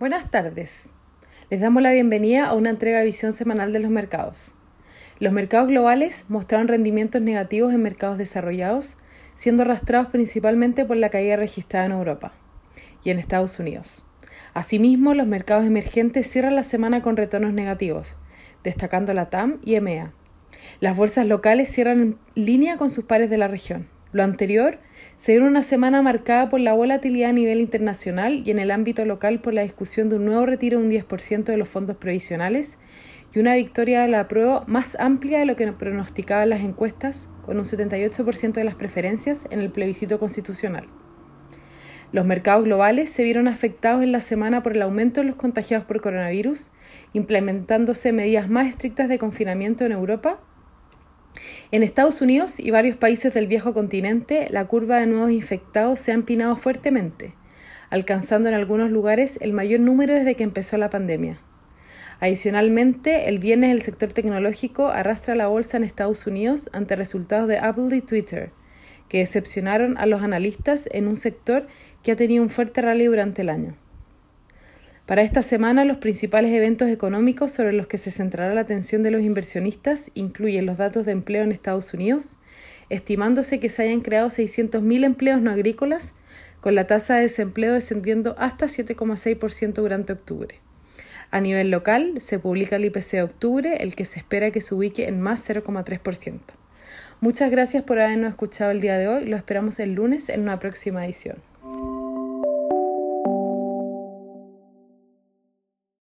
Buenas tardes. Les damos la bienvenida a una entrega de visión semanal de los mercados. Los mercados globales mostraron rendimientos negativos en mercados desarrollados, siendo arrastrados principalmente por la caída registrada en Europa y en Estados Unidos. Asimismo, los mercados emergentes cierran la semana con retornos negativos, destacando la TAM y EMEA. Las bolsas locales cierran en línea con sus pares de la región. Lo anterior se dio una semana marcada por la volatilidad a nivel internacional y en el ámbito local por la discusión de un nuevo retiro de un 10% de los fondos previsionales y una victoria de la prueba más amplia de lo que pronosticaban las encuestas, con un 78% de las preferencias en el plebiscito constitucional. Los mercados globales se vieron afectados en la semana por el aumento de los contagiados por coronavirus, implementándose medidas más estrictas de confinamiento en Europa en Estados Unidos y varios países del viejo continente, la curva de nuevos infectados se ha empinado fuertemente, alcanzando en algunos lugares el mayor número desde que empezó la pandemia. Adicionalmente, el viernes el sector tecnológico arrastra la bolsa en Estados Unidos ante resultados de Apple y Twitter, que decepcionaron a los analistas en un sector que ha tenido un fuerte rally durante el año. Para esta semana, los principales eventos económicos sobre los que se centrará la atención de los inversionistas incluyen los datos de empleo en Estados Unidos, estimándose que se hayan creado 600.000 empleos no agrícolas, con la tasa de desempleo descendiendo hasta 7,6% durante octubre. A nivel local, se publica el IPC de octubre, el que se espera que se ubique en más 0,3%. Muchas gracias por habernos escuchado el día de hoy. Lo esperamos el lunes en una próxima edición.